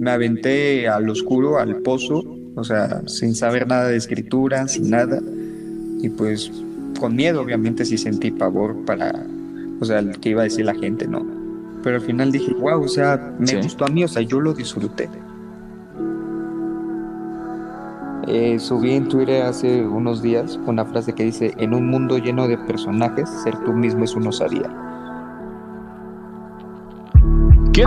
me aventé al oscuro, al pozo, o sea, sin saber nada de escritura, sin nada. Y pues con miedo, obviamente, sí sentí pavor para, o sea, el que iba a decir la gente, ¿no? Pero al final dije, wow, o sea, me gustó a mí, o sea, yo lo disfruté. Eh, subí en Twitter hace unos días una frase que dice, en un mundo lleno de personajes, ser tú mismo es una osadía.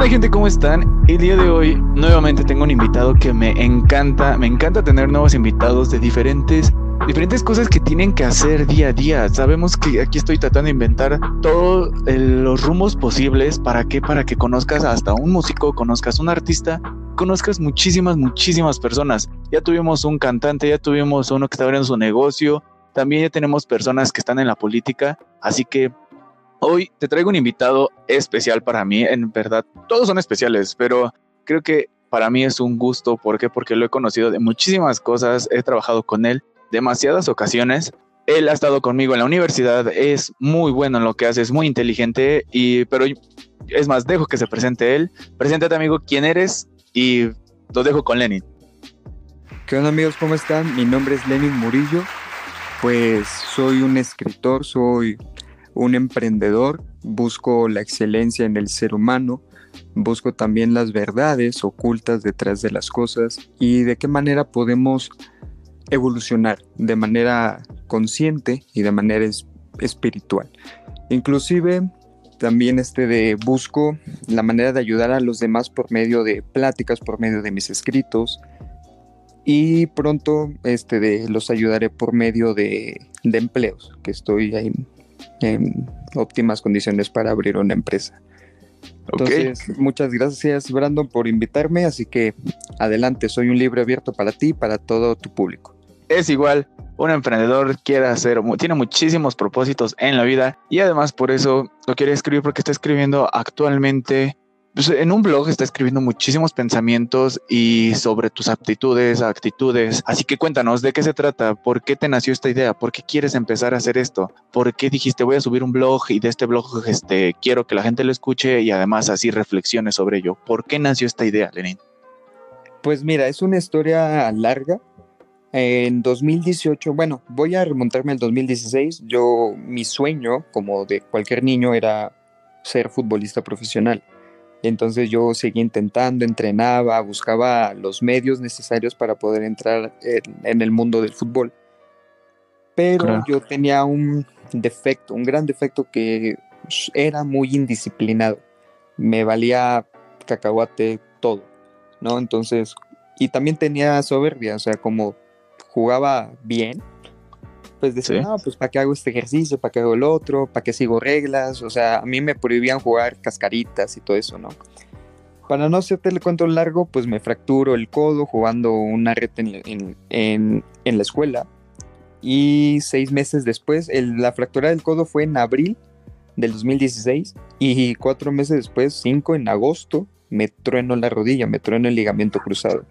¿Qué gente? ¿Cómo están? El día de hoy nuevamente tengo un invitado que me encanta, me encanta tener nuevos invitados de diferentes diferentes cosas que tienen que hacer día a día. Sabemos que aquí estoy tratando de inventar todos los rumos posibles. ¿Para qué? Para que conozcas hasta un músico, conozcas un artista, conozcas muchísimas, muchísimas personas. Ya tuvimos un cantante, ya tuvimos uno que está abriendo su negocio, también ya tenemos personas que están en la política. Así que hoy te traigo un invitado especial para mí. En verdad, todos son especiales, pero creo que para mí es un gusto. ¿Por qué? Porque lo he conocido de muchísimas cosas, he trabajado con él demasiadas ocasiones. Él ha estado conmigo en la universidad, es muy bueno en lo que hace, es muy inteligente, y, pero es más, dejo que se presente él. Preséntate, amigo, quién eres y lo dejo con Lenin. ¿Qué onda, amigos? ¿Cómo están? Mi nombre es Lenin Murillo. Pues soy un escritor, soy un emprendedor, busco la excelencia en el ser humano, busco también las verdades ocultas detrás de las cosas y de qué manera podemos evolucionar de manera consciente y de manera espiritual. Inclusive también este de busco la manera de ayudar a los demás por medio de pláticas, por medio de mis escritos y pronto este de los ayudaré por medio de, empleos, que estoy ahí en óptimas condiciones para abrir una empresa. Entonces, muchas gracias Brandon por invitarme, así que adelante, soy un libro abierto para ti y para todo tu público es igual. Un emprendedor quiere hacer, tiene muchísimos propósitos en la vida y además por eso lo quiere escribir porque está escribiendo actualmente pues, en un blog está escribiendo muchísimos pensamientos y sobre tus aptitudes, actitudes. Así que cuéntanos de qué se trata, por qué te nació esta idea, por qué quieres empezar a hacer esto, por qué dijiste voy a subir un blog y de este blog este, quiero que la gente lo escuche y además así reflexione sobre ello. ¿Por qué nació esta idea, Lenin? Pues mira, es una historia larga en 2018, bueno, voy a remontarme al 2016. Yo, mi sueño, como de cualquier niño, era ser futbolista profesional. Entonces yo seguí intentando, entrenaba, buscaba los medios necesarios para poder entrar en, el mundo del fútbol. Pero yo tenía un defecto, un gran defecto que era muy indisciplinado. Me valía cacahuate todo, ¿no? Entonces, y también tenía soberbia, o sea, como jugaba bien, pues decía, no, pues para qué hago este ejercicio, para qué hago el otro, para qué sigo reglas, o sea, a mí me prohibían jugar cascaritas y todo eso, ¿no? Para no hacerte el cuento largo, pues me fracturo el codo jugando una red en, en, en, la escuela. Y seis meses después, la fractura del codo fue en abril del 2016 y cuatro meses después, cinco en agosto, me trueno la rodilla, me trueno el ligamento cruzado.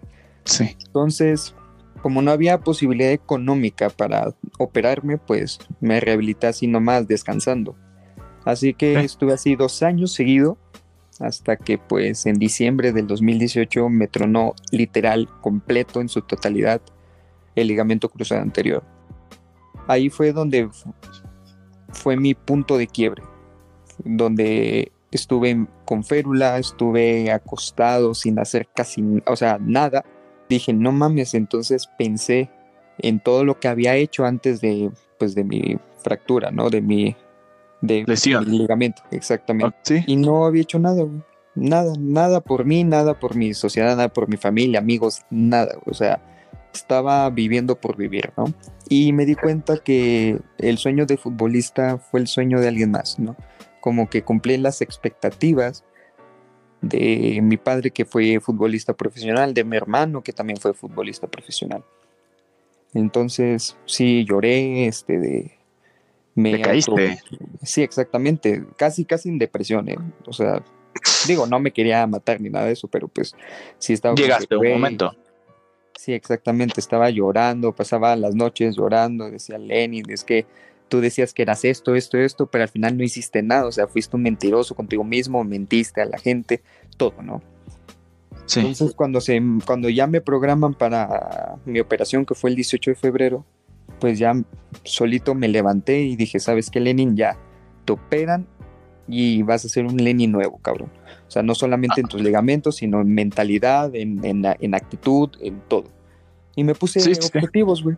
Sí. Entonces, como no había posibilidad económica para operarme, pues me rehabilité así nomás descansando. Así que estuve así dos años seguido hasta que pues en diciembre del 2018 me tronó literal completo en su totalidad el ligamento cruzado anterior. Ahí fue donde fue mi punto de quiebre, donde estuve con férula, estuve acostado sin hacer casi, o sea, nada dije, no mames, entonces pensé en todo lo que había hecho antes de, pues, de mi fractura, ¿no? De mi, de lesión. ligamento, exactamente. Y no había hecho nada, Nada, nada por mí, nada por mi sociedad, nada por mi familia, amigos, nada. O sea, estaba viviendo por vivir, ¿no? Y me di cuenta que el sueño de futbolista fue el sueño de alguien más, ¿no? Como que cumplí las expectativas de mi padre que fue futbolista profesional, de mi hermano que también fue futbolista profesional. Entonces, sí, lloré, este, de... Me caíste. Sí, exactamente, casi, casi en depresión, ¿eh? O sea, digo, no me quería matar ni nada de eso, pero pues sí estaba... Llegaste un momento. Sí, exactamente, estaba llorando, pasaba las noches llorando, decía Lenin, es que tú decías que eras esto, esto, esto, pero al final no hiciste nada, o sea, fuiste un mentiroso contigo mismo, mentiste a la gente, todo, ¿no? Entonces, cuando, se, cuando ya me programan para mi operación, que fue el 18 de febrero, pues ya solito me levanté y dije, ¿sabes qué, Lenin? Ya te operan y vas a ser un Lenin nuevo, cabrón. O sea, no solamente en tus ligamentos, sino en mentalidad, en, en, actitud, en todo. Y me puse objetivos, güey.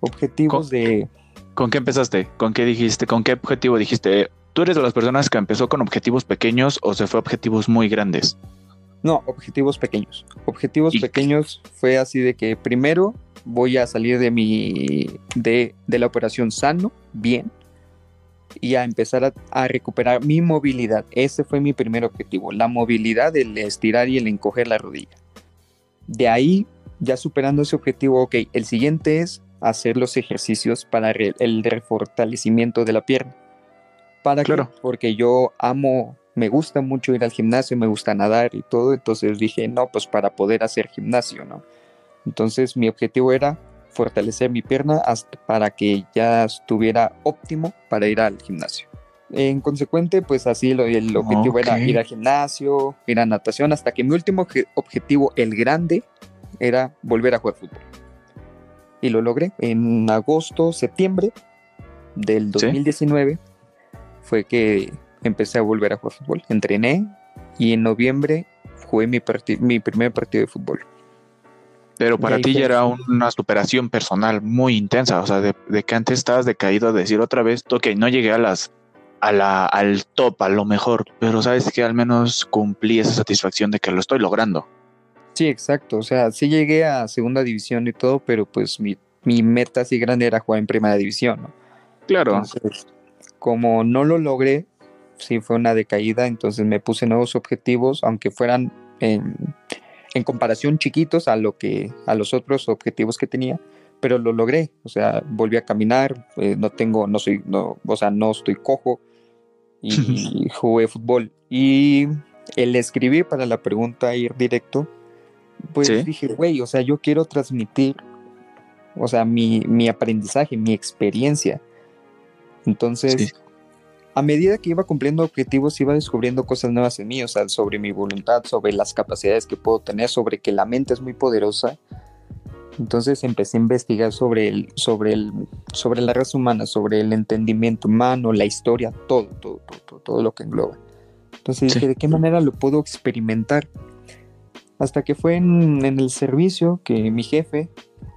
Objetivos de... ¿Con qué empezaste? ¿Con qué dijiste? ¿Con qué objetivo dijiste? ¿Tú eres de las personas que empezó con objetivos pequeños o se fue a objetivos muy grandes? No, objetivos pequeños. Objetivos pequeños fue así de que primero voy a salir de mi de, la operación sano, bien, y a empezar a, recuperar mi movilidad. Ese fue mi primer objetivo, la movilidad, el estirar y el encoger la rodilla. De ahí, ya superando ese objetivo, ok, el siguiente es hacer los ejercicios para el refortalecimiento de la pierna. ¿Para claro. Porque yo amo me gusta mucho ir al gimnasio, me gusta nadar y todo, entonces dije, no, pues para poder hacer gimnasio, ¿no? Entonces mi objetivo era fortalecer mi pierna hasta para que ya estuviera óptimo para ir al gimnasio. En consecuente, pues así lo, el objetivo era ir al gimnasio, ir a natación, hasta que mi último objetivo, el grande, era volver a jugar fútbol. Y lo logré en agosto, septiembre del 2019. Fue que empecé a volver a jugar fútbol. Entrené y en noviembre jugué mi, mi primer partido de fútbol. Pero para ti ya era una superación personal muy intensa, o sea, de, que antes estabas decaído a decir otra vez, ok, no llegué a las a la, al top, a lo mejor, pero sabes que al menos cumplí esa satisfacción de que lo estoy logrando. Sí, exacto, o sea, sí llegué a segunda división y todo, pero pues mi, mi meta así grande era jugar en primera división, ¿no? Claro. Entonces, como no lo logré, sí fue una decaída, entonces me puse nuevos objetivos, aunque fueran en, comparación chiquitos a lo que a los otros objetivos que tenía, pero lo logré, o sea, volví a caminar, eh, no tengo, no soy, no, o sea, no estoy cojo y jugué fútbol. Y el escribir para la pregunta ir directo, pues dije, güey, o sea, yo quiero transmitir, o sea, mi, mi aprendizaje, mi experiencia. Entonces, a medida que iba cumpliendo objetivos, iba descubriendo cosas nuevas en mí, o sea, sobre mi voluntad, sobre las capacidades que puedo tener, sobre que la mente es muy poderosa. Entonces empecé a investigar sobre, el, sobre, el, sobre la raza humana, sobre el entendimiento humano, la historia, todo, todo, todo, todo, lo que engloba. Entonces dije, ¿de qué manera lo puedo experimentar? Hasta que fue en, el servicio que mi jefe,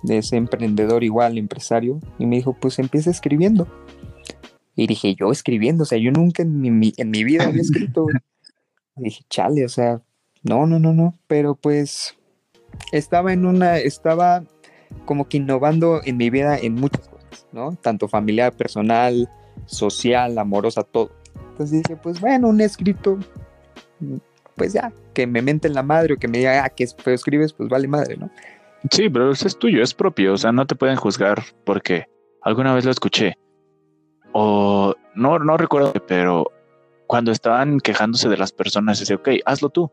de ese emprendedor igual, empresario, y me dijo, pues empieza escribiendo y dije, yo escribiendo, o sea, yo nunca en mi, en mi vida había escrito. dije, chale, o sea, no, no, no, no. Pero pues estaba en una, estaba como que innovando en mi vida en muchas cosas, ¿no? Tanto familiar, personal, social, amorosa, todo. Entonces dije, pues bueno, un escrito, pues ya, que me mente en la madre o que me diga, ah, que feo escribes, pues vale madre, ¿no? Sí, pero eso es tuyo, es propio, o sea, no te pueden juzgar porque alguna vez lo escuché o no, no recuerdo, pero cuando estaban quejándose de las personas, dice, ok, hazlo tú.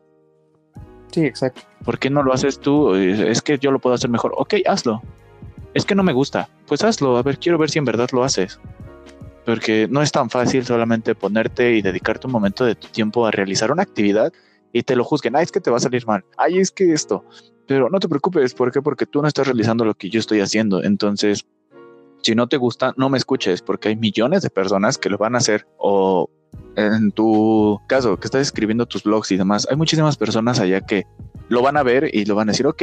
Sí, exacto. ¿Por qué no lo haces tú? Es que yo lo puedo hacer mejor. Ok, hazlo. Es que no me gusta. Pues hazlo. A ver, quiero ver si en verdad lo haces. Porque no es tan fácil solamente ponerte y dedicarte un momento de tu tiempo a realizar una actividad y te lo juzguen. Ay, es que te va a salir mal. Ay, es que esto. Pero no te preocupes. ¿Por qué? Porque tú no estás realizando lo que yo estoy haciendo. Entonces, si no te gusta, no me escuches porque hay millones de personas que lo van a hacer o en tu caso que estás escribiendo tus blogs y demás, hay muchísimas personas allá que lo van a ver y lo van a decir, ok,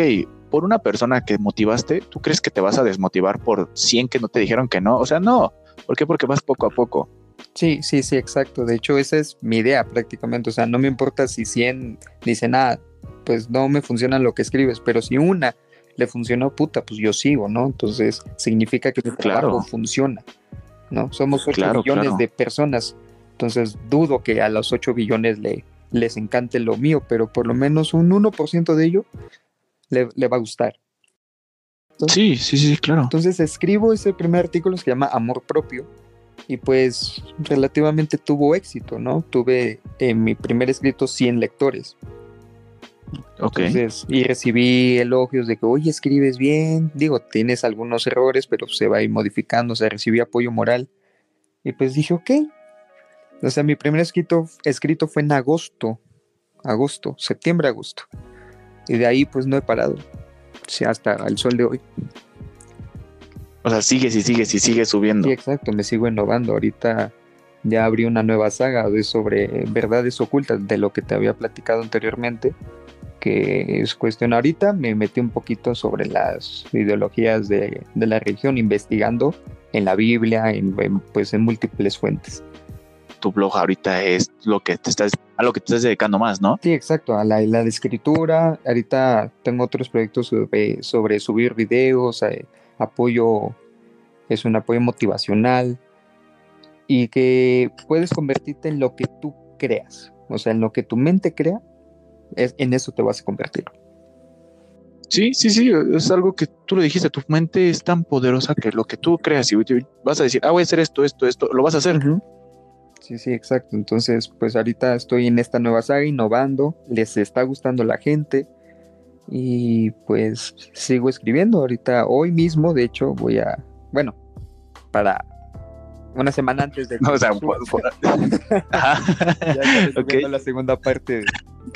por una persona que motivaste, ¿tú crees que te vas a desmotivar por 100 que no te dijeron que no? O sea, no. ¿Por qué? Porque vas poco a poco. Sí, sí, sí, exacto. De hecho, esa es mi idea prácticamente. O sea, no me importa si 100 dicen, ah, pues no me funciona lo que escribes, pero si una le funcionó, puta, pues yo sigo, ¿no? Entonces significa que el trabajo funciona, ¿no? Somos 8 billones de personas, entonces dudo que a los 8 billones le, les encante lo mío, pero por lo menos un 1% de ello le, va a gustar. sí, sí, sí, claro. Entonces escribo ese primer artículo que se llama Amor Propio y pues relativamente tuvo éxito, ¿no? Tuve en mi primer escrito 100 lectores y recibí elogios de que, oye, escribes bien, digo, tienes algunos errores, pero se va a ir modificando, o sea, recibí apoyo moral. Y pues dije, ok. O sea, mi primer escrito, escrito fue en agosto, agosto, septiembre, agosto. Y de ahí pues no he parado. Sí, hasta el sol de hoy. O sea, sigues y sigues y sigues subiendo. Sí, exacto, me sigo innovando. Ahorita ya abrí una nueva saga de sobre verdades ocultas de lo que te había platicado anteriormente, que es cuestión ahorita, me metí un poquito sobre las ideologías de, de la religión, investigando en la Biblia, en, pues en múltiples fuentes. Tu blog ahorita es lo que te estás, a lo que te estás dedicando más, ¿no? Sí, exacto, a la, la escritura. Ahorita tengo otros proyectos sobre, sobre subir videos, eh, apoyo, es un apoyo motivacional y que puedes convertirte en lo que tú creas, o sea, en lo que tu mente crea, es, en eso te vas a convertir. Sí, sí, sí, es algo que tú lo dijiste, tu mente es tan poderosa que lo que tú creas y vas a decir, ah, voy a hacer esto, esto, esto, lo vas a hacer. Sí, sí, exacto. Entonces, pues ahorita estoy en esta nueva saga innovando, les está gustando la gente y pues sigo escribiendo. Ahorita, hoy mismo, de hecho, voy a, bueno, para una semana antes de... No, o sea, ya la segunda parte.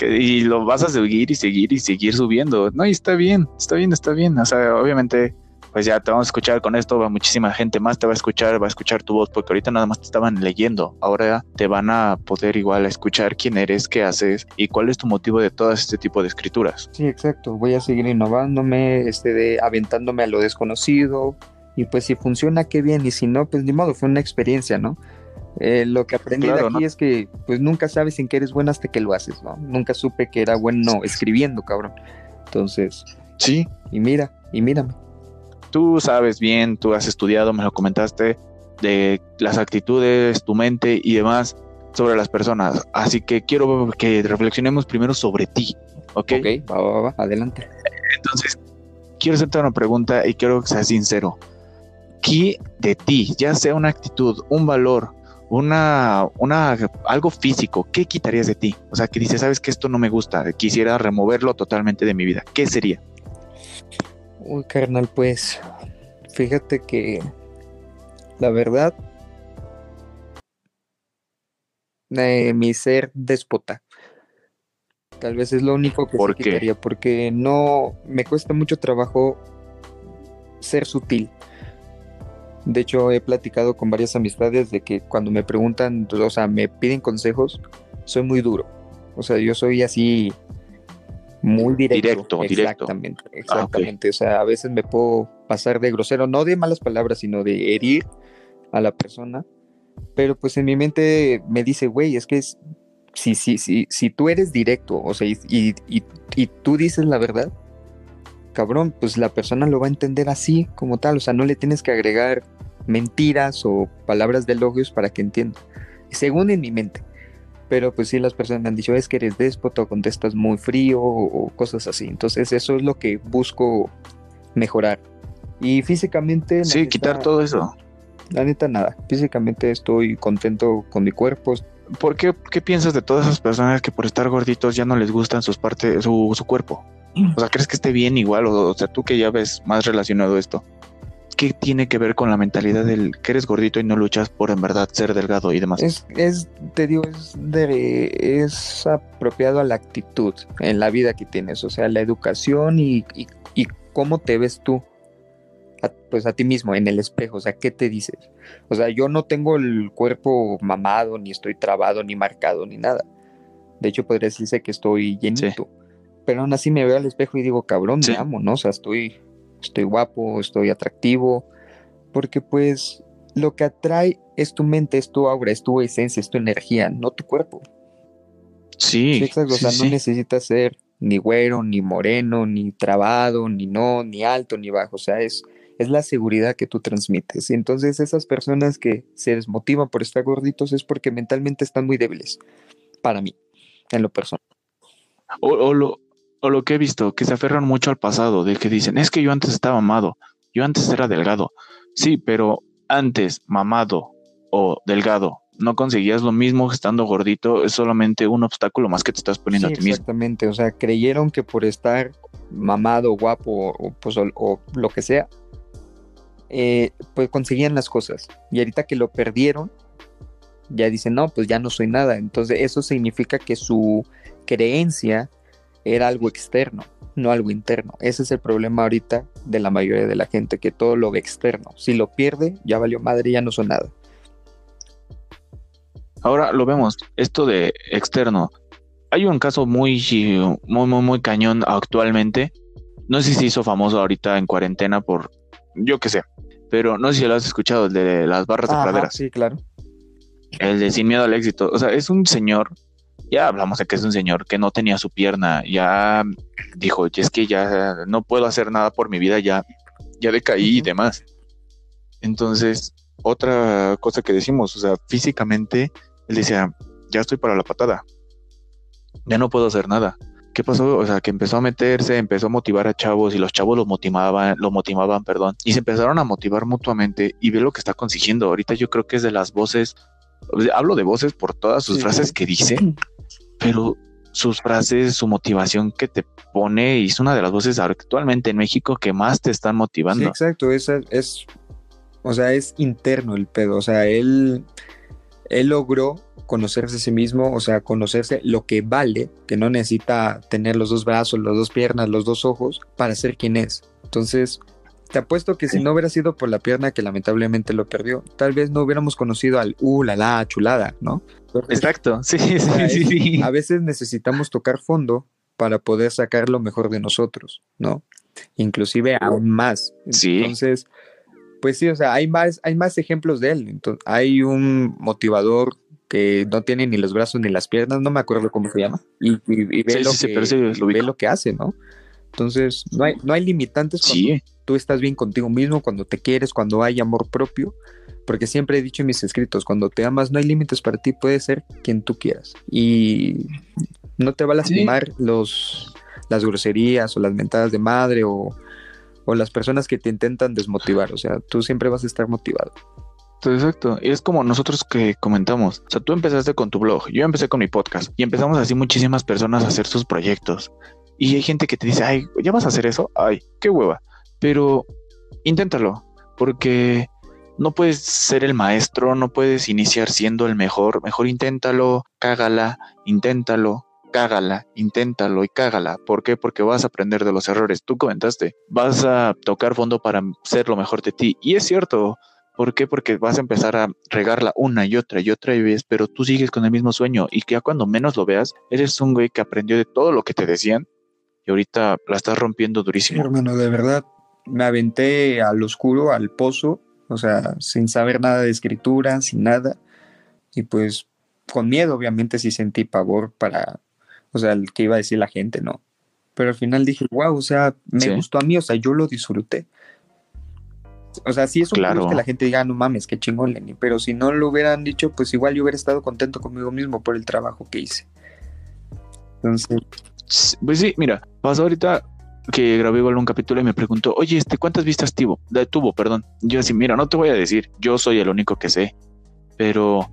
y lo vas a seguir y seguir y seguir subiendo. No, y está bien, está bien, está bien. O sea, obviamente, pues ya te vamos a escuchar con esto, va muchísima gente más te va a escuchar, va a escuchar tu voz, porque ahorita nada más te estaban leyendo. Ahora te van a poder igual escuchar quién eres, qué haces y cuál es tu motivo de todo este tipo de escrituras. Sí, exacto. Voy a seguir innovándome, este, de, aventándome a lo desconocido, y pues si funciona, qué bien, y si no, pues ni modo, fue una experiencia, ¿no? Eh, lo que aprendí de aquí es que pues nunca sabes en qué eres bueno hasta que lo haces, ¿no? Nunca supe que era bueno escribiendo, cabrón. Entonces, sí. Y mira, y mírame. Tú sabes bien, tú has estudiado, me lo comentaste, de las actitudes, tu mente y demás sobre las personas. Así que quiero que reflexionemos primero sobre ti, ¿ok? Ok, va, va, va, adelante. Entonces, quiero hacerte una pregunta y quiero que seas sincero aquí de ti, ya sea una actitud, un valor, una, una, algo físico, ¿qué quitarías de ti? O sea, que dices, sabes que esto no me gusta, quisiera removerlo totalmente de mi vida. ¿Qué sería? Uy, carnal, pues, fíjate que la verdad, eh, mi ser déspota. Tal vez es lo único que ¿Por quitaría, porque no me cuesta mucho trabajo ser sutil. De hecho, he platicado con varias amistades de que cuando me preguntan, o sea, me piden consejos, soy muy duro. O sea, yo soy así muy directo. Directo, exactamente, directo. Exactamente. Ah, o sea, a veces me puedo pasar de grosero, no de malas palabras, sino de herir a la persona. Pero pues en mi mente me dice, güey, es que si, si, si, si tú eres directo, o sea, y, y, y tú dices la verdad, cabrón, pues la persona lo va a entender así como tal, o sea, no le tienes que agregar mentiras o palabras de elogios para que entienda, según en mi mente. Pero pues sí, las personas me han dicho, es que eres déspota o contestas muy frío o, cosas así. Entonces eso es lo que busco mejorar. Y físicamente... Sí, quitar todo eso. La neta nada. Físicamente estoy contento con mi cuerpo. ¿Por qué, qué piensas de todas esas personas que por estar gorditos ya no les gustan sus partes, su, su cuerpo? O sea, ¿crees que esté bien igual? O, sea, tú que ya ves más relacionado esto. ¿Qué tiene que ver con la mentalidad del que eres gordito y no luchas por en verdad ser delgado y demás? Es, es te digo, es, de, es apropiado a la actitud en la vida que tienes, o sea, la educación y, y, y cómo te ves tú, pues a ti mismo en el espejo, o sea, ¿qué te dices? O sea, yo no tengo el cuerpo mamado, ni estoy trabado, ni marcado, ni nada. De hecho, podría decirse que estoy llenito pero aún así me veo al espejo y digo, cabrón, me amo, ¿no? O sea, estoy, estoy guapo, estoy atractivo, porque pues lo que atrae es tu mente, es tu aura, es tu esencia, es tu energía, no tu cuerpo. Sí. o sea, no necesitas ser ni güero, ni moreno, ni trabado, ni no, ni alto, ni bajo, o sea, es, es la seguridad que tú transmites. Y entonces esas personas que se desmotivan por estar gorditos es porque mentalmente están muy débiles, para mí, en lo personal. O, o, lo, o lo que he visto, que se aferran mucho al pasado, de que dicen, es que yo antes estaba mamado, yo antes era delgado. Sí, pero antes, mamado o delgado, no conseguías lo mismo estando gordito, es solamente un obstáculo más que te estás poniendo a ti mismo. Exactamente, o sea, creyeron que por estar mamado, guapo o, pues, o, lo que sea, eh, pues conseguían las cosas. Y ahorita que lo perdieron, ya dicen, no, pues ya no soy nada. Entonces eso significa que su creencia era algo externo, no algo interno. Ese es el problema ahorita de la mayoría de la gente, que todo lo ve externo. Si lo pierde, ya valió madre, ya no son nada. Ahora lo vemos, esto de externo. Hay un caso muy, muy, muy, muy cañón actualmente. No sé si se hizo famoso ahorita en cuarentena por, yo qué sé, pero no sé si lo has escuchado, el de las barras de praderas. Sí, claro. El de Sin Miedo al Éxito. O sea, es un señor, ya hablamos de que es un señor que no tenía su pierna, ya dijo, es que ya no puedo hacer nada por mi vida, ya, ya decaí y demás. Entonces, otra cosa que decimos, o sea, físicamente él decía, ya estoy para la patada, ya no puedo hacer nada. ¿Qué pasó? O sea, que empezó a meterse, empezó a motivar a chavos y los chavos lo motivaban, lo motivaban, perdón, y se empezaron a motivar mutuamente y ve lo que está consiguiendo. Ahorita yo creo que es de las voces, hablo de voces por todas sus frases que dice, pero sus frases, su motivación que te pone y es una de las voces actualmente en México que más te están motivando. Sí, exacto, es, es, o sea, es interno el pedo, o sea, él él logró conocerse a sí mismo, o sea, conocerse lo que vale, que no necesita tener los dos brazos, las dos piernas, los dos ojos para ser quien es. Entonces, te apuesto que si no hubiera sido por la pierna que lamentablemente lo perdió, tal vez no hubiéramos conocido al uh, la la chulada, ¿no? Exacto, sí, sí, sí, A veces necesitamos tocar fondo para poder sacar lo mejor de nosotros, ¿no? Inclusive aún más. Sí. Entonces, pues sí, o sea, hay más, hay más ejemplos de él. Entonces, hay un motivador que no tiene ni los brazos ni las piernas, no me acuerdo cómo se llama, y, ve, lo, que, ve lo que hace, ¿no? Entonces, no hay, no hay limitantes cuando tú estás bien contigo mismo, cuando te quieres, cuando hay amor propio, porque siempre he dicho en mis escritos, cuando te amas no hay límites para ti, puedes ser quien tú quieras. Y no te va a lastimar los, las groserías o las mentadas de madre o o las personas que te intentan desmotivar. O sea, tú siempre vas a estar motivado. Exacto, y es como nosotros que comentamos, o sea, tú empezaste con tu blog, yo empecé con mi podcast y empezamos así muchísimas personas a hacer sus proyectos. Y hay gente que te dice, ay, ¿ya vas a hacer eso? Ay, qué hueva. Pero inténtalo, porque no puedes ser el maestro, no puedes iniciar siendo el mejor, mejor inténtalo, cágala, inténtalo, cágala, inténtalo y cágala. ¿Por qué? Porque vas a aprender de los errores. Tú comentaste, vas a tocar fondo para ser lo mejor de ti. Y es cierto. ¿Por qué? Porque vas a empezar a regarla una y otra y otra vez, pero tú sigues con el mismo sueño y que ya cuando menos lo veas, eres un güey que aprendió de todo lo que te decían y ahorita la estás rompiendo durísimo. hermano, de verdad, me aventé al oscuro, al pozo, o sea, sin saber nada de escritura, sin nada. Y pues con miedo, obviamente, sí sentí pavor para o sea, el que iba a decir la gente, ¿no? Pero al final dije, wow, o sea, me gustó a mí, o sea, yo lo disfruté. O sea, sí es un claro. que la gente diga, ah, no mames, qué chingón, Lenny. Pero si no lo hubieran dicho, pues igual yo hubiera estado contento conmigo mismo por el trabajo que hice. Entonces. Pues sí, mira, pasó ahorita que grabé igual un capítulo y me preguntó, oye, este, ¿cuántas vistas tuvo? Tuvo, perdón. Yo así, mira, no te voy a decir, yo soy el único que sé. Pero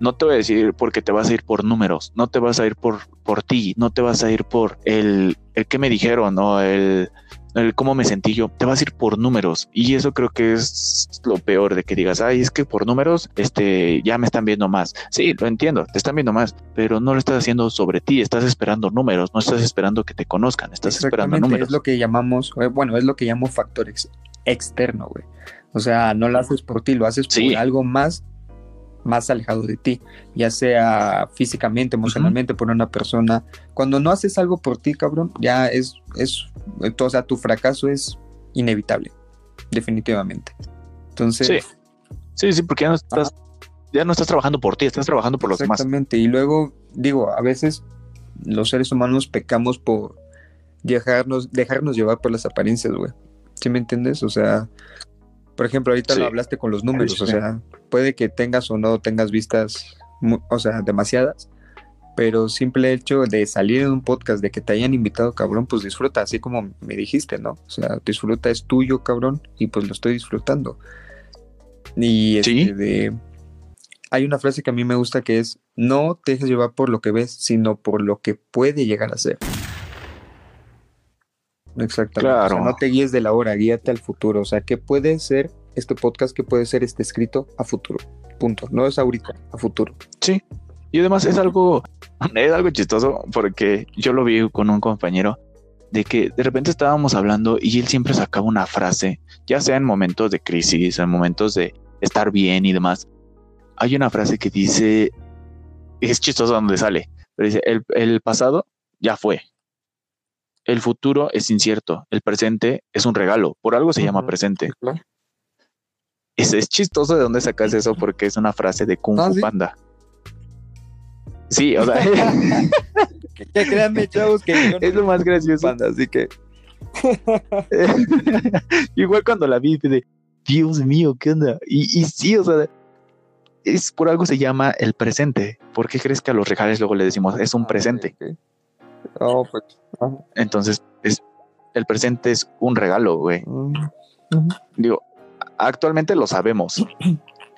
no te voy a decir porque te vas a ir por números, no te vas a ir por, por ti, no te vas a ir por el, el que me dijeron o el, el cómo me sentí yo, te vas a ir por números y eso creo que es lo peor de que digas, ay, es que por números, este, ya me están viendo más. Sí, lo entiendo, te están viendo más, pero no lo estás haciendo sobre ti, estás esperando números, no estás esperando que te conozcan, estás esperando números. Es lo que llamamos, eh, bueno, es lo que llamo factor externo, güey. O sea, no lo haces por ti, lo haces por algo más más alejado de ti, ya sea físicamente, emocionalmente, por una persona. Cuando no haces algo por ti, cabrón, ya es, es, o sea, tu fracaso es inevitable, definitivamente. Entonces... Sí, sí, sí porque ya no estás, ya no estás trabajando por ti, estás trabajando por los demás. Exactamente, y luego, digo, a veces los seres humanos pecamos por dejarnos, dejarnos llevar por las apariencias, güey. ¿Sí me entiendes? O sea, por ejemplo, ahorita lo hablaste con los números, o sea, puede que tengas o no tengas vistas, o sea, demasiadas, pero simple hecho de salir en un podcast, de que te hayan invitado, cabrón, pues disfruta, así como me dijiste, ¿no? O sea, disfruta, es tuyo, cabrón, y pues lo estoy disfrutando. Y este, de, hay una frase que a mí me gusta que es, no te dejes llevar por lo que ves, sino por lo que puede llegar a ser. Exactamente. no te guíes de la hora, guíate al futuro. O sea, ¿qué puede ser este podcast? ¿Qué puede ser este escrito a futuro? Punto. No es ahorita, a futuro. Sí. Y además es algo es algo chistoso porque yo lo vi con un compañero de que de repente estábamos hablando y él siempre sacaba una frase, ya sea en momentos de crisis, en momentos de estar bien y demás. Hay una frase que dice, es chistoso donde sale, pero dice, el, el pasado ya fue. El futuro es incierto, el presente es un regalo, por algo se llama presente. Es, es, chistoso de dónde sacas eso porque es una frase de Kung ¿Ah, Fu sí? Panda. Sí, o sea, Que créanme, chavos, que yo no es lo más gracioso. panda, así que Igual cuando la vi, de Dios mío, ¿qué onda? Y, y sí, o sea, es por algo se llama el presente. ¿Por qué crees que a los regales luego le decimos es un presente? Ah, ok. Oh, pues. ajá. Entonces, es, el presente es un regalo, güey. Mm. Digo, actualmente lo sabemos.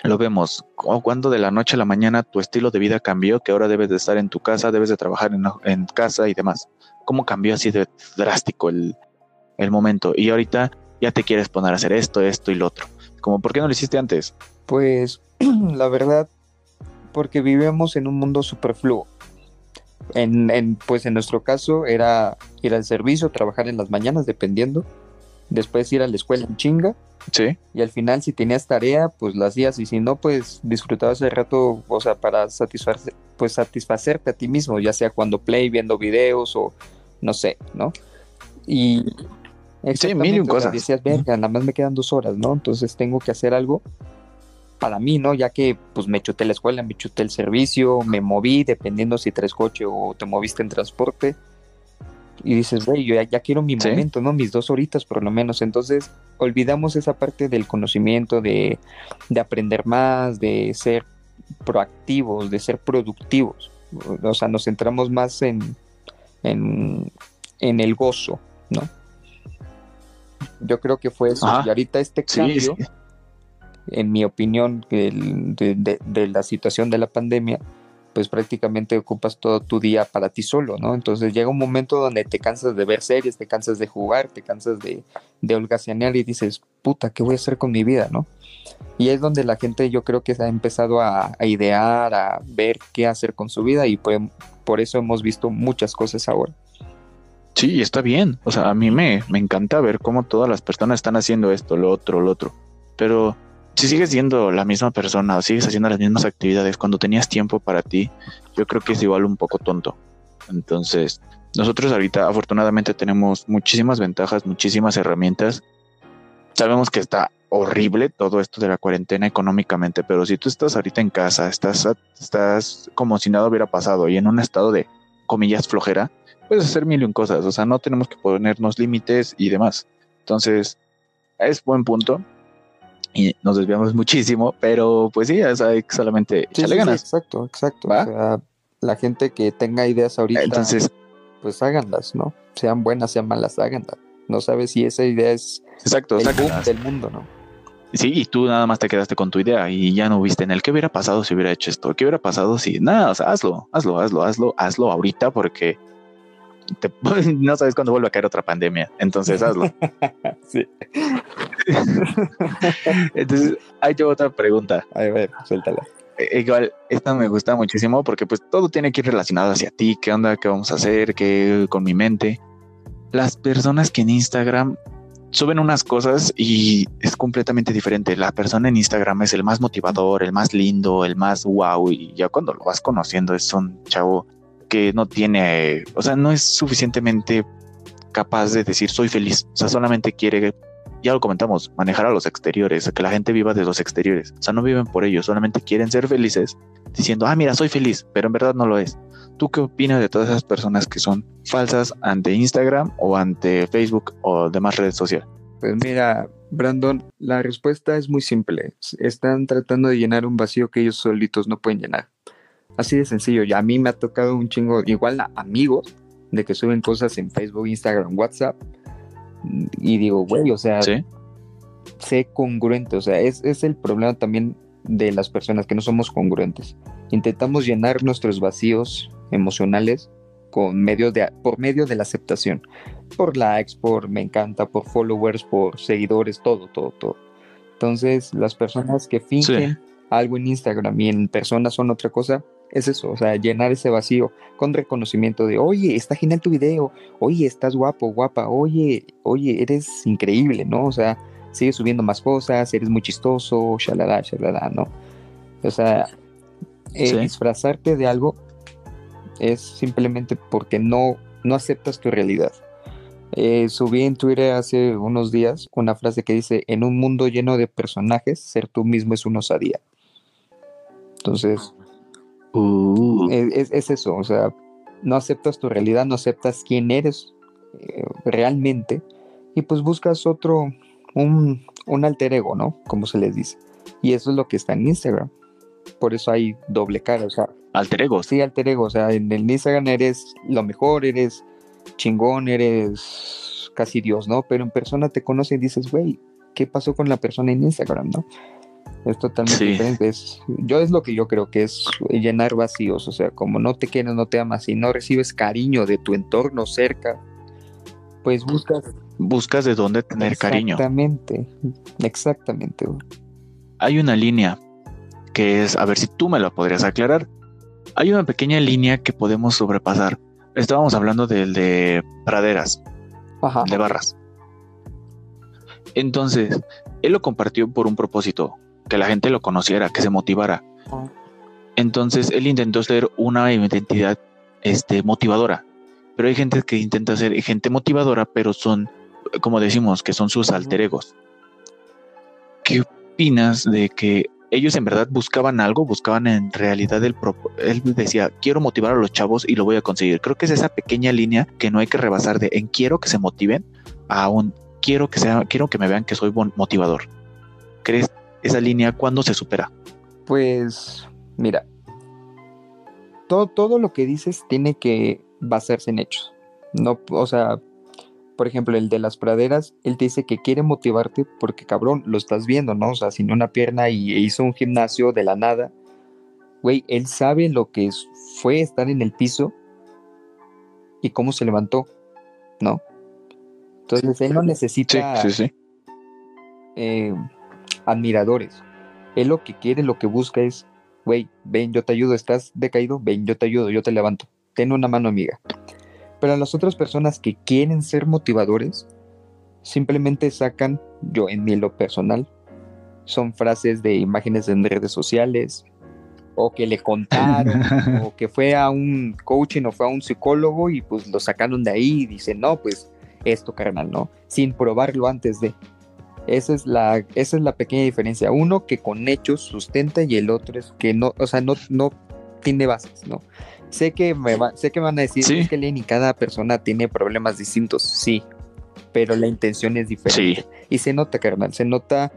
Lo vemos. Cu- Cuando de la noche a la mañana tu estilo de vida cambió, que ahora debes de estar en tu casa, debes de trabajar en, en casa y demás. ¿Cómo cambió así de drástico el, el momento? Y ahorita ya te quieres poner a hacer esto, esto y lo otro. Como, ¿por qué no lo hiciste antes? Pues la verdad, porque vivimos en un mundo superfluo. En, en, pues en nuestro caso era ir al servicio, trabajar en las mañanas, dependiendo. Después ir a la escuela en chinga. Sí. Y al final, si tenías tarea, pues la hacías. Y si no, pues disfrutabas el rato, o sea, para satisfacer, pues satisfacerte a ti mismo, ya sea cuando play, viendo videos o no sé, ¿no? Y Sí, mil y un cosas. decías, verga, nada más me quedan dos horas, ¿no? Entonces tengo que hacer algo para mí, ¿no? Ya que pues me chuté la escuela, me chuté el servicio, me moví, dependiendo si traes coche o te moviste en transporte. Y dices, güey, yo ya, ya quiero mi Sí. momento, ¿no? Mis dos horitas por lo menos. Entonces olvidamos esa parte del conocimiento, de, de aprender más, de ser proactivos, de ser productivos. O sea, nos centramos más en, en, en el gozo, ¿no? Yo creo que fue eso. Y ahorita este Sí, cambio, sí. En mi opinión, de, de- de la situación de la pandemia, pues prácticamente ocupas todo tu día para ti solo, ¿no? Entonces llega un momento donde te cansas de ver series, te cansas de jugar, te cansas de, de holgazanear y dices, puta, ¿qué voy a hacer con mi vida, no? Y es donde la gente yo creo que se ha empezado a, a idear, a ver qué hacer con su vida y por eso hemos visto muchas cosas ahora. Sí, está bien. O sea, a mí me, me encanta ver cómo todas las personas están haciendo esto, lo otro, lo otro. Pero si sigues siendo la misma persona o sigues haciendo las mismas actividades cuando tenías tiempo para ti, yo creo que es igual un poco tonto. Entonces, nosotros ahorita afortunadamente tenemos muchísimas ventajas, muchísimas herramientas. Sabemos que está horrible todo esto de la cuarentena económicamente, pero si tú estás ahorita en casa, estás, estás como si nada hubiera pasado y en un estado de comillas flojera, puedes hacer mil y un cosas. O sea, no tenemos que ponernos límites y demás. Entonces, es buen punto. Y nos desviamos muchísimo, pero pues sí, o sea, hay que solamente Sí, echarle sí, sí, ganas. exacto, exacto. ¿Va? O sea, la gente que tenga ideas ahorita, Entonces, pues háganlas, ¿no? Sean buenas, sean malas, háganlas. No sabes si esa idea es exacto, el boom del mundo, ¿no? Sí, y tú nada más te quedaste con tu idea y ya no viste en el qué hubiera pasado si hubiera hecho esto, qué hubiera pasado si nada, o sea, hazlo, hazlo, hazlo, hazlo, hazlo ahorita porque te- no sabes cuándo vuelve a caer otra pandemia, entonces hazlo. sí. Entonces, ahí tengo otra pregunta. A ver, suéltala. Eh, Igual, esta me gusta muchísimo porque pues todo tiene que ir relacionado hacia ti, qué onda, qué vamos a hacer, qué con mi mente. Las personas que en Instagram suben unas cosas y es completamente diferente. La persona en Instagram es el más motivador, el más lindo, el más wow y ya cuando lo vas conociendo es un chavo que no tiene, o sea, no es suficientemente capaz de decir soy feliz, o sea, solamente quiere ya lo comentamos, manejar a los exteriores, que la gente viva de los exteriores. O sea, no viven por ellos, solamente quieren ser felices diciendo, ah, mira, soy feliz, pero en verdad no lo es. ¿Tú qué opinas de todas esas personas que son falsas ante Instagram o ante Facebook o demás redes sociales? Pues mira, Brandon, la respuesta es muy simple. Están tratando de llenar un vacío que ellos solitos no pueden llenar. Así de sencillo. Y a mí me ha tocado un chingo, igual a amigos, de que suben cosas en Facebook, Instagram, WhatsApp. Y digo, güey, o sea, Sí, sé congruente. O sea, es, es el problema también de las personas que no somos congruentes. Intentamos llenar nuestros vacíos emocionales con medio de, por medio de la aceptación. Por likes, por me encanta, por followers, por seguidores, todo, todo, todo. Entonces, las personas que fingen algo en Instagram y en persona son otra cosa, es eso, o sea, llenar ese vacío con reconocimiento de, oye, está genial tu video, oye, estás guapo, guapa, oye, oye, eres increíble, ¿no? O sea, sigues subiendo más cosas, eres muy chistoso, shalala, shalala, ¿no? O sea, eh, disfrazarte de algo es simplemente porque no, no aceptas tu realidad. Eh, subí en Twitter hace unos días una frase que dice, en un mundo lleno de personajes, ser tú mismo es una osadía. Entonces, uh. es, eso, o sea, no aceptas tu realidad, no aceptas quién eres eh, realmente y pues buscas otro, un, un alter ego, ¿no? Como se les dice. Y eso es lo que está en Instagram. Por eso hay doble cara, o sea. Alter ego. Sí, alter ego. O sea, en el Instagram eres lo mejor, eres chingón, eres casi Dios, ¿no? Pero en persona te conoce y dices, güey, ¿qué pasó con la persona en Instagram, no? Es totalmente diferente. yo es lo que yo creo que es llenar vacíos. O sea, como no te quieres, no te amas y no recibes cariño de tu entorno cerca, pues buscas. Buscas de dónde tener cariño. Exactamente, exactamente. Hay una línea que es, a ver si tú me la podrías aclarar. Hay una pequeña línea que podemos sobrepasar. Estábamos hablando del de praderas, de barras. Entonces, él lo compartió por un propósito, que la gente lo conociera, que se motivara. Entonces, él intentó ser una identidad este, motivadora. Pero hay gente que intenta ser gente motivadora, pero son, como decimos, que son sus alter egos. ¿Qué opinas de que ellos en verdad buscaban algo, buscaban en realidad el él decía, quiero motivar a los chavos y lo voy a conseguir. Creo que es esa pequeña línea que no hay que rebasar de en quiero que se motiven a un quiero que sea, quiero que me vean que soy buen motivador. ¿Crees esa línea cuándo se supera? Pues mira, todo, todo lo que dices tiene que basarse en hechos. No, o sea, por ejemplo, el de las praderas, él te dice que quiere motivarte porque, cabrón, lo estás viendo, ¿no? O sea, sin una pierna y hizo un gimnasio de la nada. Güey, él sabe lo que fue estar en el piso y cómo se levantó, ¿no? Entonces, él no necesita eh, admiradores. Él lo que quiere, lo que busca es, güey, ven, yo te ayudo, estás decaído, ven, yo te ayudo, yo te levanto. Ten una mano amiga. Pero a las otras personas que quieren ser motivadores, simplemente sacan, yo en mi lo personal, son frases de imágenes en redes sociales, o que le contaron, o que fue a un coaching o fue a un psicólogo y pues lo sacaron de ahí y dicen, no, pues esto, carnal, ¿no? Sin probarlo antes de. Esa es la, esa es la pequeña diferencia. Uno que con hechos sustenta y el otro es que no, o sea, no, no tiene bases, ¿no? Sé que me sé que van a decir que Lenny cada persona tiene problemas distintos, sí, pero la intención es diferente. Y se nota, carnal, se nota,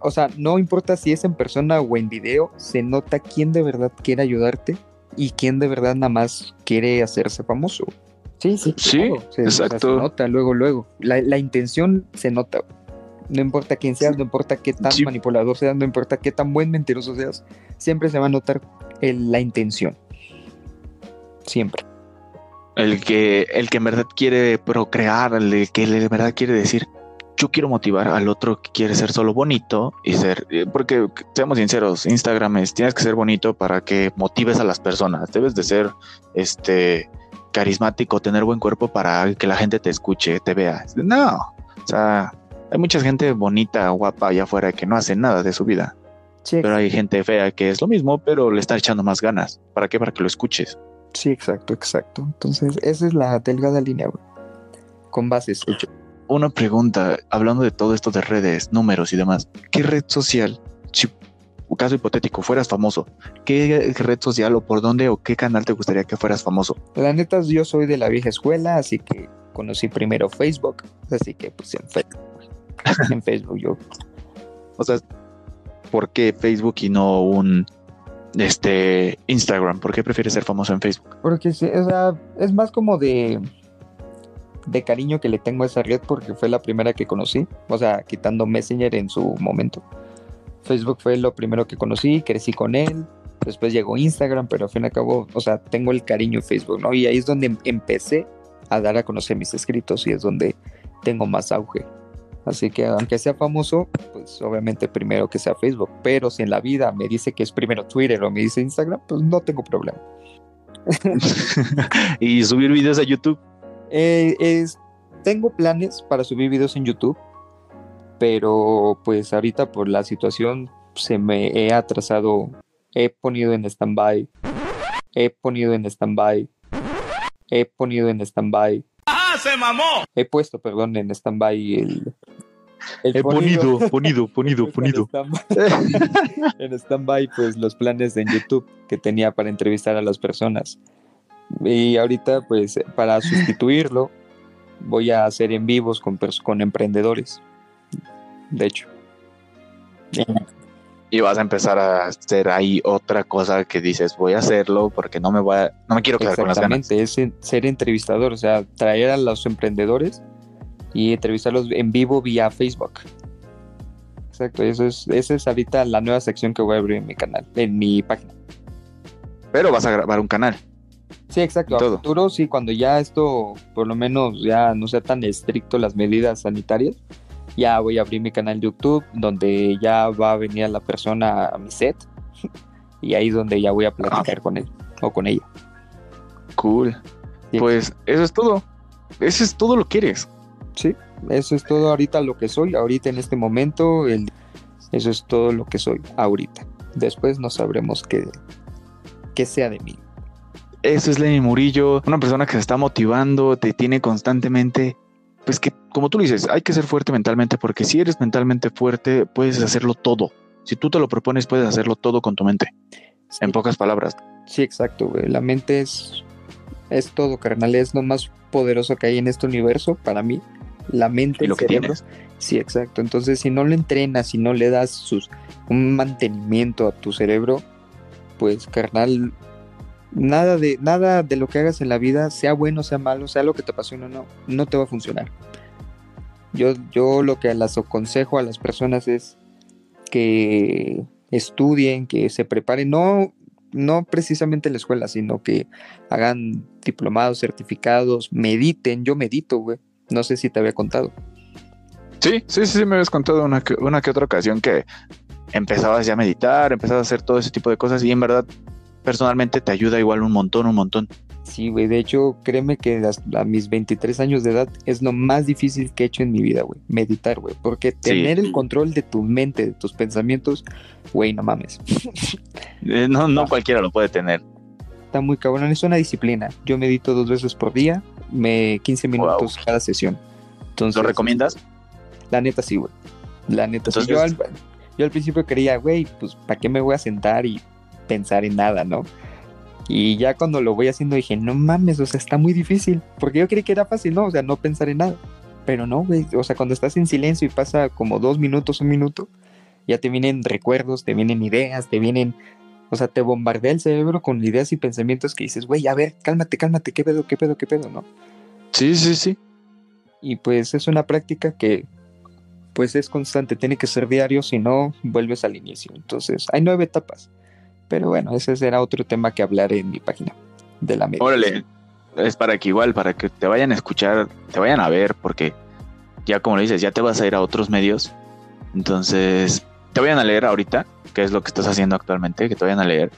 o sea, no importa si es en persona o en video, se nota quién de verdad quiere ayudarte y quién de verdad nada más quiere hacerse famoso. Sí, sí, sí, exacto. se nota luego, luego. La, intención se nota. No importa quién seas, no importa qué tan manipulador seas, no importa qué tan buen mentiroso seas, siempre se va a notar la intención siempre. El que, el que en verdad quiere procrear, el que en verdad quiere decir, yo quiero motivar al otro que quiere ser solo bonito y ser, eh, porque seamos sinceros, Instagram es, tienes que ser bonito para que motives a las personas, debes de ser, este, carismático, tener buen cuerpo para que la gente te escuche, te vea. No, o sea, hay mucha gente bonita, guapa allá afuera que no hace nada de su vida. Pero hay gente fea que es lo mismo, pero le está echando más ganas. ¿Para qué? Para que lo escuches. Sí, exacto, exacto. Entonces, esa es la delgada línea, Con bases. Una pregunta, hablando de todo esto de redes, números y demás, ¿qué red social, si caso hipotético, fueras famoso, qué red social o por dónde o qué canal te gustaría que fueras famoso? La neta, yo soy de la vieja escuela, así que conocí primero Facebook, así que pues en Facebook, en Facebook yo. O sea, ¿por qué Facebook y no un este Instagram? ¿Por qué prefieres ser famoso en Facebook? Porque es más como de de cariño que le tengo a esa red porque fue la primera que conocí, o sea, quitando Messenger en su momento. Facebook fue lo primero que conocí, crecí con él, después llegó Instagram, pero al fin y al cabo, o sea, tengo el cariño en Facebook, ¿no? Y ahí es donde empecé a dar a conocer mis escritos y es donde tengo más auge Así que aunque sea famoso, pues obviamente primero que sea Facebook. Pero si en la vida me dice que es primero Twitter o me dice Instagram, pues no tengo problema. ¿Y subir videos a YouTube? Eh, es, tengo planes para subir videos en YouTube, pero pues ahorita por la situación se me he atrasado, he ponido en stand-by, he ponido en stand-by, he ponido en stand-by. ¡Ah, se mamó! He puesto, perdón, en stand-by el... He ponido, ponido, ponido, ponido. En stand-by, pues los planes en YouTube que tenía para entrevistar a las personas. Y ahorita, pues para sustituirlo, voy a hacer en vivos con, con emprendedores. De hecho. Y vas a empezar a hacer ahí otra cosa que dices, voy a hacerlo porque no me voy a, no me quiero quedar con las ganas. es ser entrevistador, o sea, traer a los emprendedores y entrevistarlos en vivo vía Facebook. Exacto, eso es, esa es ahorita la nueva sección que voy a abrir en mi canal, en mi página. Pero vas a grabar un canal. Sí, exacto. A futuro, sí, cuando ya esto, por lo menos, ya no sea tan estricto las medidas sanitarias, ya voy a abrir mi canal de YouTube, donde ya va a venir la persona a mi set, y ahí es donde ya voy a platicar con él o con ella. Cool. Pues eso es todo. Eso es todo lo que eres. Sí, eso es todo ahorita lo que soy, ahorita en este momento, el, eso es todo lo que soy ahorita. Después no sabremos qué, qué sea de mí. Eso es Lenny Murillo, una persona que se está motivando, te tiene constantemente, pues que como tú dices, hay que ser fuerte mentalmente porque si eres mentalmente fuerte puedes hacerlo todo. Si tú te lo propones puedes hacerlo todo con tu mente. En pocas palabras. Sí, exacto, güey. La mente es es todo, carnal, es lo más poderoso que hay en este universo para mí. La mente, y lo cerebro. Sí, exacto. Entonces, si no lo entrenas, si no le das sus, un mantenimiento a tu cerebro, pues, carnal, nada de, nada de lo que hagas en la vida, sea bueno, sea malo, sea lo que te apasiona o no, no te va a funcionar. Yo, yo lo que las aconsejo a las personas es que estudien, que se preparen, no, no precisamente en la escuela, sino que hagan diplomados, certificados, mediten. Yo medito, güey. No sé si te había contado. Sí, sí, sí, me habías contado una que, una que otra ocasión que empezabas ya a meditar, empezabas a hacer todo ese tipo de cosas y en verdad personalmente te ayuda igual un montón, un montón. Sí, güey, de hecho, créeme que a mis 23 años de edad es lo más difícil que he hecho en mi vida, güey, meditar, güey, porque tener el control de tu mente, de tus pensamientos, güey, no mames. Eh, no, no cualquiera lo puede tener. Está muy cabrón, es una disciplina. Yo medito dos veces por día, me 15 minutos cada sesión. Entonces, ¿Lo recomiendas? La neta sí, güey. La neta sí. Yo al, yo al principio quería, güey, pues, ¿para qué me voy a sentar y pensar en nada, ¿no? Y ya cuando lo voy haciendo dije, no mames, o sea, está muy difícil. Porque yo creí que era fácil, ¿no? O sea, no pensar en nada. Pero no, güey. O sea, cuando estás en silencio y pasa como dos minutos, un minuto, ya te vienen recuerdos, te vienen ideas, te vienen. O sea, te bombardea el cerebro con ideas y pensamientos que dices, güey, a ver, cálmate, cálmate, qué pedo, qué pedo, qué pedo, ¿no? Sí, sí, sí. Y pues es una práctica que pues es constante, tiene que ser diario, si no, vuelves al inicio. Entonces, hay nueve etapas. Pero bueno, ese será otro tema que hablaré en mi página de la media. Órale, es para que igual, para que te vayan a escuchar, te vayan a ver, porque ya como lo dices, ya te vas a ir a otros medios. Entonces, te vayan a leer ahorita, que es lo que estás haciendo actualmente, que te vayan a leer.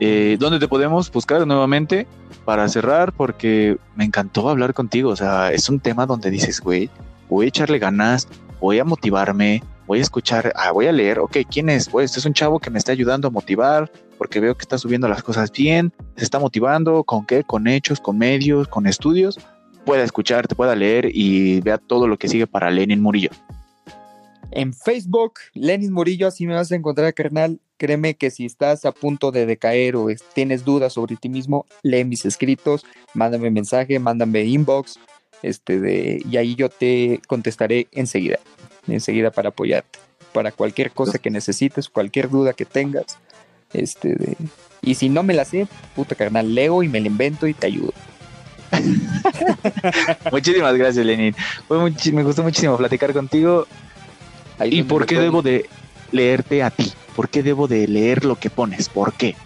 Eh, ¿Dónde te podemos buscar nuevamente? Para cerrar, porque me encantó hablar contigo. O sea, es un tema donde dices, güey, voy a echarle ganas, voy a motivarme, voy a escuchar, ah, voy a leer, ok, ¿quién es? Pues es un chavo que me está ayudando a motivar, porque veo que está subiendo las cosas bien, se está motivando, ¿con qué? Con hechos, con medios, con estudios, pueda escuchar, te pueda leer y vea todo lo que sigue para Lenin Murillo. En Facebook, Lenin Murillo, así me vas a encontrar, carnal. Créeme que si estás a punto de decaer o tienes dudas sobre ti mismo, lee mis escritos, mándame mensaje, mándame inbox, este de, y ahí yo te contestaré enseguida enseguida para apoyarte. Para cualquier cosa que necesites, cualquier duda que tengas. Este de... Y si no me la sé, puta carnal, leo y me la invento y te ayudo. Muchísimas gracias, Lenin. me gustó muchísimo platicar contigo. ¿Y por qué debo de leerte a ti? ¿Por qué debo de leer lo que pones? ¿Por qué?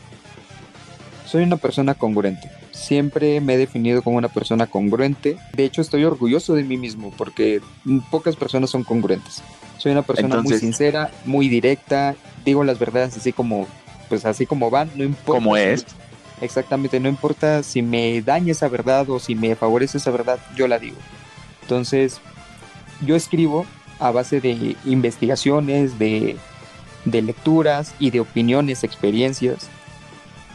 Soy una persona congruente. Siempre me he definido como una persona congruente. De hecho, estoy orgulloso de mí mismo porque pocas personas son congruentes. Soy una persona muy sincera, muy directa, digo las verdades así como, pues así como van, no importa. Como es. Exactamente, no importa si me daña esa verdad o si me favorece esa verdad, yo la digo. Entonces, yo escribo a base de investigaciones, de, de lecturas y de opiniones, experiencias.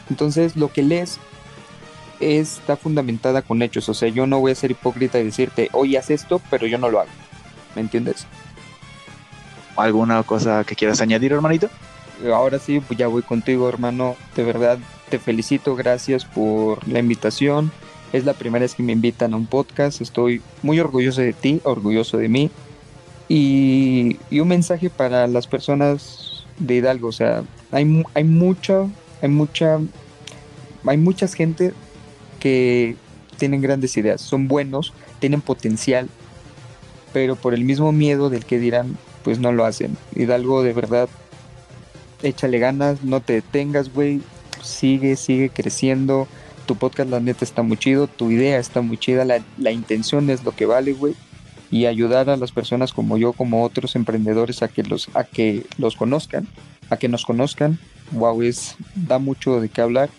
Entonces, lo que lees está fundamentada con hechos. O sea, yo no voy a ser hipócrita y decirte, hoy haz esto, pero yo no lo hago. ¿Me entiendes? ¿Alguna cosa que quieras añadir, hermanito? Ahora sí, pues ya voy contigo, hermano. De verdad, te felicito, gracias por la invitación. Es la primera vez que me invitan a un podcast. Estoy muy orgulloso de ti, orgulloso de mí. Y, un mensaje para las personas de Hidalgo. O sea, hay, hay mucha, hay mucha, hay mucha gente que tienen grandes ideas, son buenos, tienen potencial, pero por el mismo miedo del que dirán, pues no lo hacen. Hidalgo, de verdad, échale ganas, no te detengas, güey, sigue, sigue creciendo. Tu podcast, la neta, está muy chido, tu idea está muy chida, la, la intención es lo que vale, güey. Y ayudar a las personas como yo, como otros emprendedores, a que los, a que los conozcan, a que nos conozcan. Wow, es, da mucho de qué hablar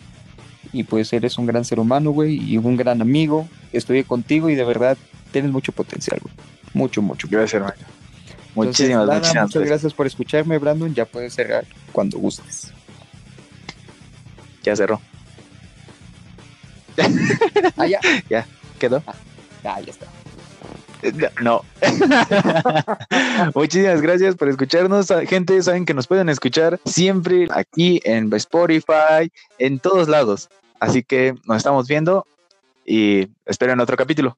y pues eres un gran ser humano, güey, y un gran amigo. Estoy contigo y de verdad tienes mucho potencial, güey. Mucho, mucho. Gracias, hermano. Muchísimas, muchísimas Muchas gracias por escucharme, Brandon. Ya puedes cerrar cuando gustes. Ya cerró. ah, ya. Ya, quedó. Ah, ya, ya está. No. Muchísimas gracias por escucharnos. Gente, saben que nos pueden escuchar siempre aquí en Spotify, en todos lados. Así que nos estamos viendo y esperen otro capítulo.